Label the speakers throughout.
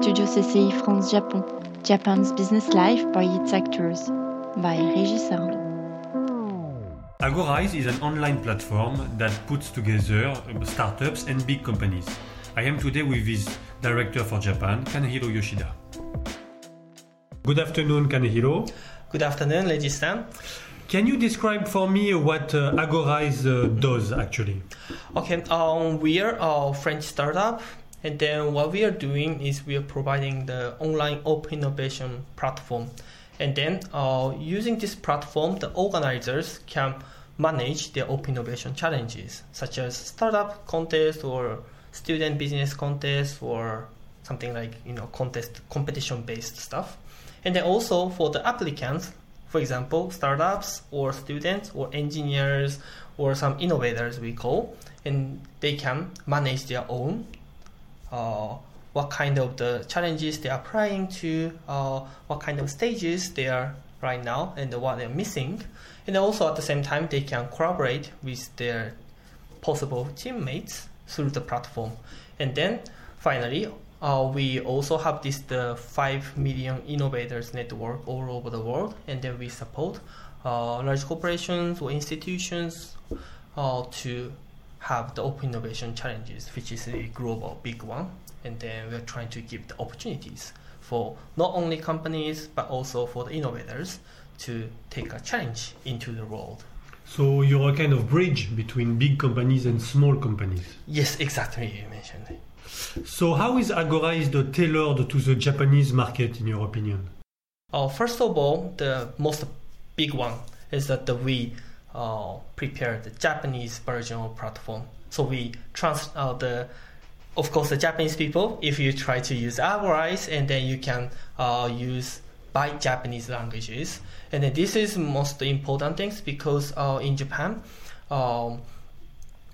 Speaker 1: Studio CCI France Japon, Japan's business life by its actors, by Régis Arnaud.
Speaker 2: Agorize is an online platform that puts together startups and big companies. I am today with its director for Japan, Kanehiro Yoshida. Good afternoon, Kanehiro.
Speaker 3: Good afternoon, ladies and
Speaker 2: Can you describe for me what uh, Agorize uh, does actually?
Speaker 3: Okay, um, we are a French startup, and then what we are doing is we are providing the online open innovation platform. And then uh, using this platform, the organizers can manage their open innovation challenges, such as startup contest or student business contest or something like you know contest competition based stuff. And then also for the applicants, for example, startups or students or engineers or some innovators we call, and they can manage their own what kind of the challenges they are applying to, uh, what kind of stages they are right now, and what they're missing. And also at the same time, they can collaborate with their possible teammates through the platform. And then finally, uh, we also have this the 5 million innovators network all over the world, and then we support uh, large corporations or institutions uh, to have the open innovation challenges, which is a global big one. And then we're trying to give the opportunities for not only companies but also for the innovators to take a challenge into the world.
Speaker 2: So you're a kind of bridge between big companies and small companies.
Speaker 3: Yes, exactly. You mentioned it.
Speaker 2: So how is Agorize tailored to the Japanese market, in your opinion?
Speaker 3: Uh, first of all, the most big one is that the, we uh, prepare the Japanese version of platform. So we trans uh, the of course the Japanese people. If you try to use Agorize, and then you can uh, use by Japanese languages, and then this is most important things because uh, in Japan, um,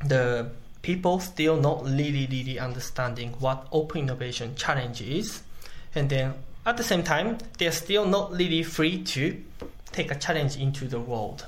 Speaker 3: the people still not really really understanding what open innovation challenge is, and then at the same time they're still not really free to take a challenge into the world.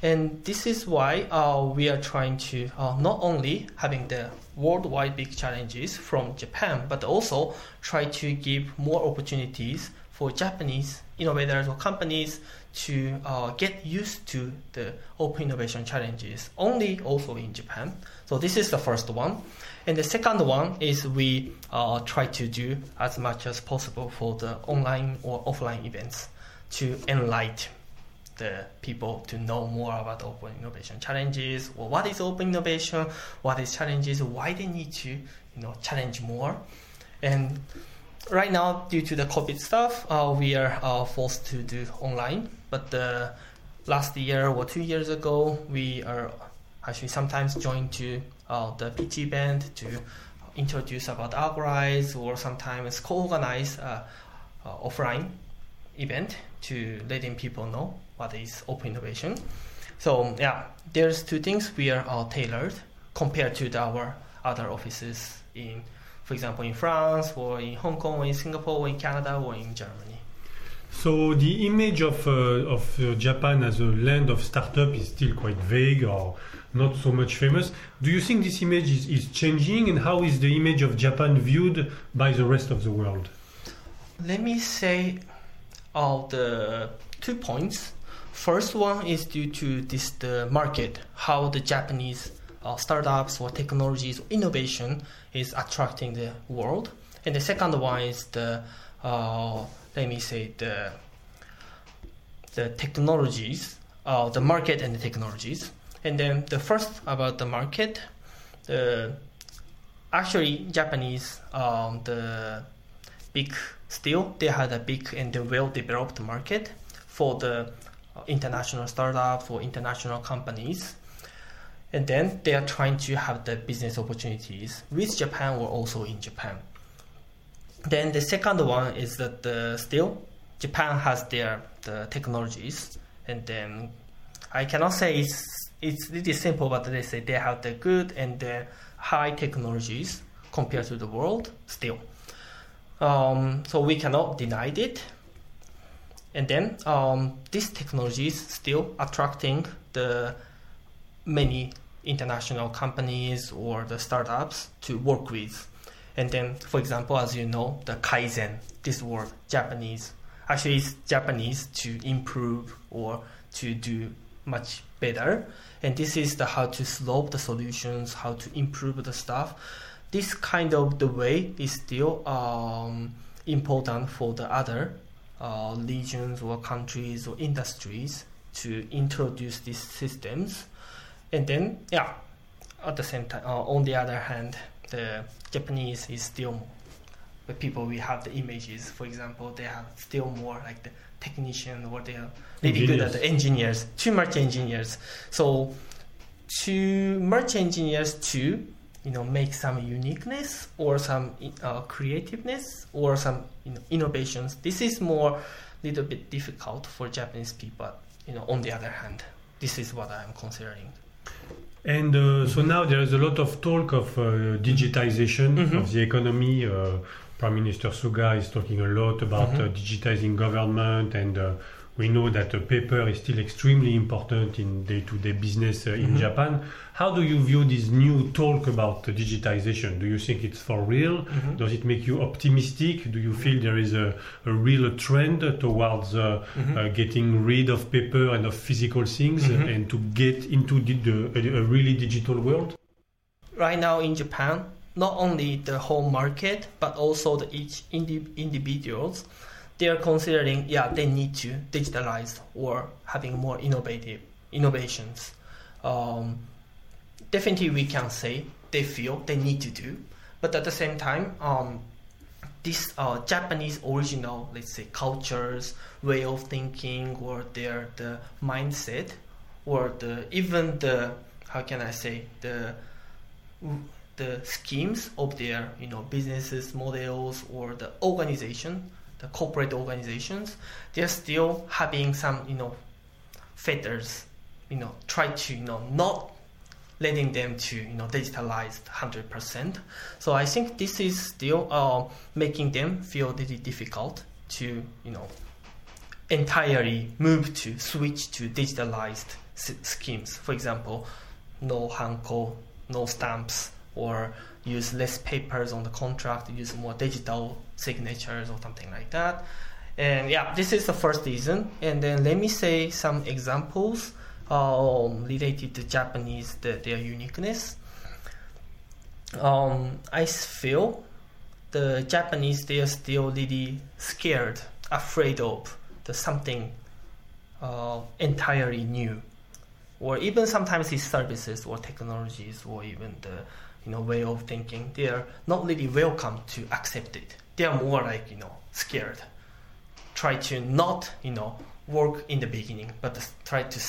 Speaker 3: And this is why uh, we are trying to uh, not only having the worldwide big challenges from Japan, but also try to give more opportunities for Japanese innovators or companies to uh, get used to the open innovation challenges only also in Japan. So this is the first one. And the second one is we uh, try to do as much as possible for the online or offline events to enlighten the people to know more about open innovation challenges or what is open innovation, what is challenges, why they need to you know challenge more. And right now, due to the COVID stuff, uh, we are uh, forced to do online. But uh, last year or two years ago, we are actually sometimes joined to uh, the PT band to introduce about Agorize or sometimes co-organize uh, uh, offline event to letting people know what is open innovation. So yeah, there's two things we are all tailored compared to the, our other offices in, for example, in France or in Hong Kong or in Singapore or in Canada or in Germany.
Speaker 2: So the image of uh, of uh, Japan as a land of startup is still quite vague or not so much famous. Do you think this image is, is changing, and how is the image of Japan viewed by the rest of the world?
Speaker 3: Let me say the two points. First one is due to this the market, how the Japanese uh, startups or technologies or innovation is attracting the world, and the second one is the uh, let me say the the technologies, uh, the market and the technologies, and then the first about the market, the actually Japanese um, the big still they had a big and well developed market for the uh, international startups or international companies. And then they are trying to have the business opportunities with Japan or also in Japan. Then the second one is that the still Japan has their the technologies, and then I cannot say it's it's really simple, but they say they have the good and the high technologies compared to the world still. Um, so we cannot deny it. And then um, this technology is still attracting the many international companies or the startups to work with. And then, for example, as you know, the kaizen, this word, Japanese, actually it's Japanese to improve or to do much better. And this is the how to solve the solutions, how to improve the stuff. This kind of the way is still um, important for the other uh, regions or countries or industries to introduce these systems. And then, yeah, at the same time, uh, on the other hand, the Japanese is still the people we have the images. For example, they have still more like the technician or they are really good at the engineers. Too much engineers. So to merge engineers to you know make some uniqueness or some uh, creativeness or some you know, innovations. This is more little bit difficult for Japanese people. You know, on the other hand, this is what I'm considering.
Speaker 2: And uh, so now there is a lot of talk of uh, digitization mm-hmm. of the economy. Uh, Prime Minister Suga is talking a lot about mm-hmm. Uh, digitizing government and uh, we know that uh, paper is still extremely important in day-to-day business uh, in mm-hmm. Japan. How do you view this new talk about uh, digitization? Do you think it's for real? Mm-hmm. Does it make you optimistic? Do you feel there is a, a real trend towards uh, mm-hmm. uh, getting rid of paper and of physical things mm-hmm. and to get into the, the, a really digital world?
Speaker 3: Right now in Japan, not only the whole market but also the each indi- individuals they are considering yeah they need to digitalize or having more innovative innovations. Um, definitely we can say they feel they need to do but at the same time um, this uh, Japanese original let's say cultures way of thinking or their the mindset or the even the how can I say the the schemes of their you know businesses models or the organization the corporate organizations, they're still having some, you know, fetters, you know, try to, you know, not letting them to, you know, digitalize 100%. So I think this is still uh, making them feel really difficult to, you know, entirely move to switch to digitalized s- schemes. For example, no hanko, no stamps, or use less papers on the contract, use more digital signatures or something like that. And yeah, this is the first reason. And then let me say some examples um, related to Japanese, the, their uniqueness. Um, I feel the Japanese they are still really scared, afraid of the something uh, entirely new, or even sometimes these services or technologies or even the you know way of thinking. They are not really welcome to accept it they are more like you know scared. Try to not you know work in the beginning but try to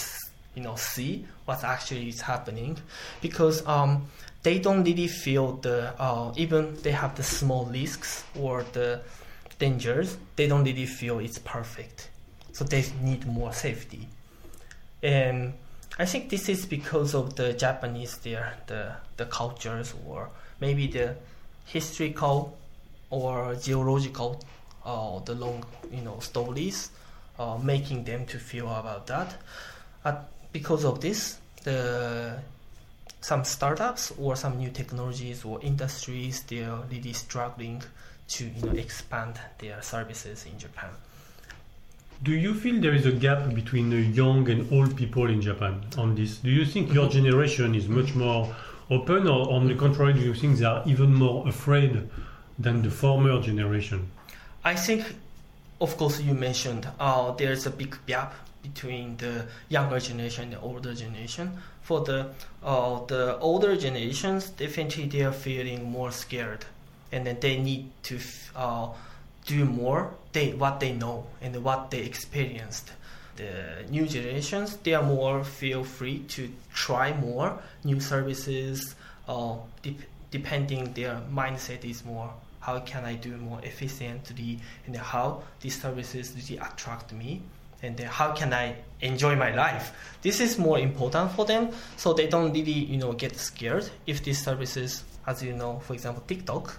Speaker 3: you know see what actually is happening. Because um, they don't really feel the uh, even they have the small risks or the dangers they don't really feel it's perfect. So they need more safety. And i think this is because of the japanese their the the cultures or maybe the historical or geological uh, the long you know stories uh, making them to feel about that because of this the some startups or some new technologies or industries they are really struggling to you know expand their services in Japan.
Speaker 2: Do you feel there is a gap between the young and old people in Japan on this? Do you think your generation is much more open, or on the contrary, do you think they are even more afraid than the former generation?
Speaker 3: I think, of course, you mentioned uh, there's a big gap between the younger generation and the older generation. For the uh, the older generations, definitely they are feeling more scared, and then they need to uh, do more. They what they know and what they experienced. The new generations, they are more feel free to try more new services. Uh, de- depending their mindset is more how can I do more efficiently and how these services really attract me and then how can I enjoy my life. This is more important for them, so they don't really you know get scared if these services, as you know, for example, TikTok,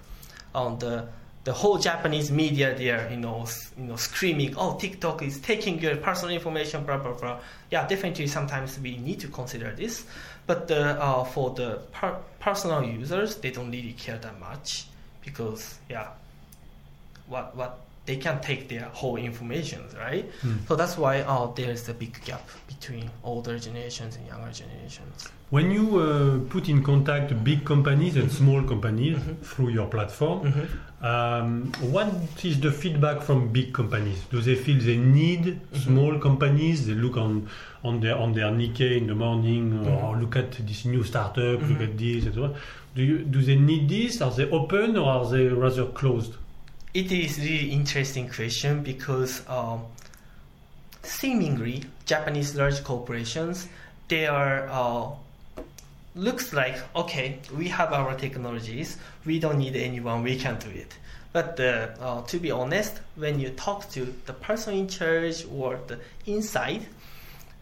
Speaker 3: on the the whole Japanese media there, you know, you know, screaming, "Oh, TikTok is taking your personal information," blah blah blah. Yeah, definitely. Sometimes we need to consider this, but the, uh, for the per- personal users, they don't really care that much because yeah, what what they can take their whole information, right?
Speaker 2: Mm.
Speaker 3: So that's why uh, there's a big gap between older generations and younger generations.
Speaker 2: When you uh, put in contact big companies and small companies
Speaker 3: Mhm.
Speaker 2: through your platform,
Speaker 3: Mhm.
Speaker 2: um, what is the feedback from big companies? Do they feel they need
Speaker 3: Mm-hmm.
Speaker 2: small companies? They look on on their on their Nikkei in the morning, or
Speaker 3: Mhm.
Speaker 2: look at this new startup, look
Speaker 3: Mhm.
Speaker 2: at this, and so on. Do you do they need this? Are they open or are they rather closed?
Speaker 3: It is really interesting question because um, seemingly Japanese large corporations they are uh, looks like okay we have our technologies we don't need anyone we can do it. But uh, uh, to be honest when you talk to the person in charge or the inside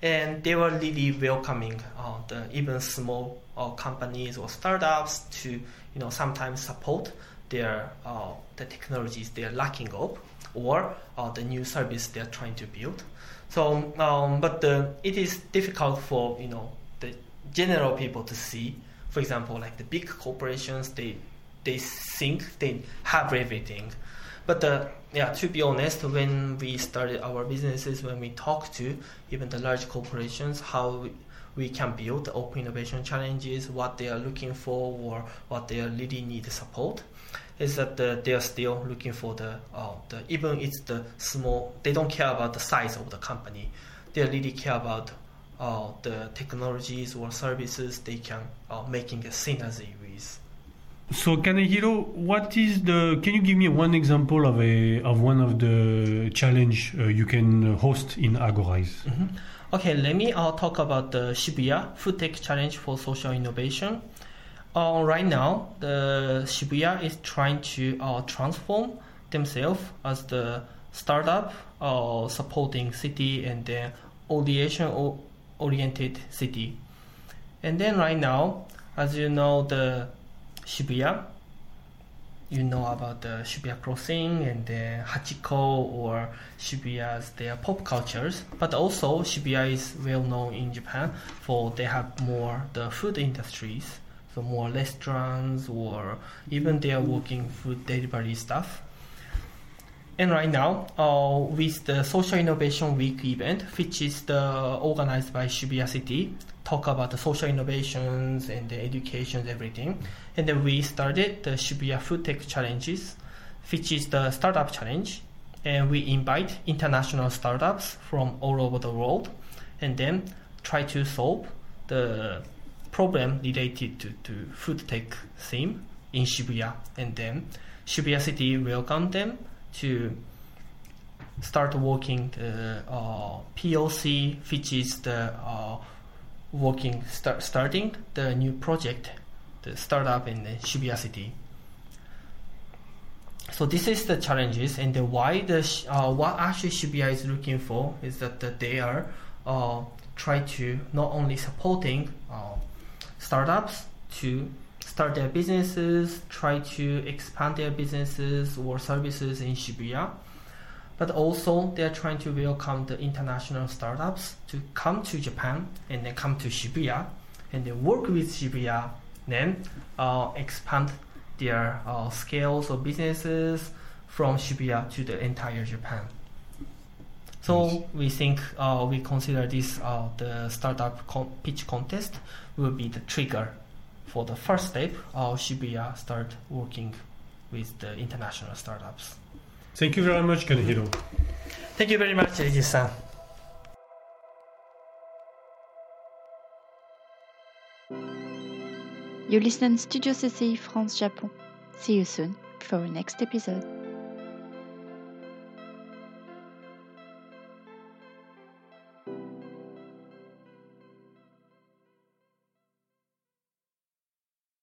Speaker 3: and they were really welcoming uh, the even small uh, companies or startups to you know sometimes support their uh, the technologies they're lacking of or uh, the new service they're trying to build. So, um, but it is difficult for you know the general people to see. For example, like the big corporations, they they think they have everything, but the yeah, to be honest, when we started our businesses, when we talk to even the large corporations, how we, we can build open innovation challenges, what they are looking for, or what they really need support, is that uh, they are still looking for the, uh, the even it's the small, they don't care about the size of the company, they really care about uh, the technologies or services they can uh, making a synergy with.
Speaker 2: So Kanehiro, what is the? Can you give me one example of a of one of the challenge uh, you can host in Agorize?
Speaker 3: Mhm. Okay, let me uh, talk about the Shibuya Food Tech Challenge for Social Innovation. Uh, right now, the Shibuya is trying to uh, transform themselves as the startup uh, supporting city and then audiation o- oriented city. And then right now, as you know, the Shibuya, you know about the Shibuya Crossing and the Hachiko or Shibuya's their pop cultures. But also Shibuya is well known in Japan for they have more the food industries, more restaurants or even they are working food delivery stuff. And right now, uh, with the Social Innovation Week event, which is the organized by Shibuya City, talk about the social innovations and the education, everything. And then we started the Shibuya Food Tech Challenges, which is the startup challenge. And we invite international startups from all over the world and then try to solve the problem related to, to food tech theme in Shibuya. And then Shibuya City welcomed them to start working the uh, POC, which is the uh, working start, starting the new project, the startup in the Shibuya City. So this is the challenges and the why the uh, what actually Shibuya is looking for is that, that they are uh, try to not only supporting uh, startups to start their businesses, try to expand their businesses or services in Shibuya, but also they're trying to welcome the international startups to come to Japan and then come to Shibuya and then work with Shibuya, then uh, expand their uh, scales of businesses from Shibuya to the entire Japan. So
Speaker 2: Nice.
Speaker 3: we think uh, we consider this uh, the startup con- pitch contest will be the trigger for the first step. Uh, Shibuya start working with the international startups.
Speaker 2: Thank you very much, Kanehiro.
Speaker 3: Thank you very much, Eiji-san.
Speaker 1: You listen Studio CCI France Japon. See you soon for our next episode.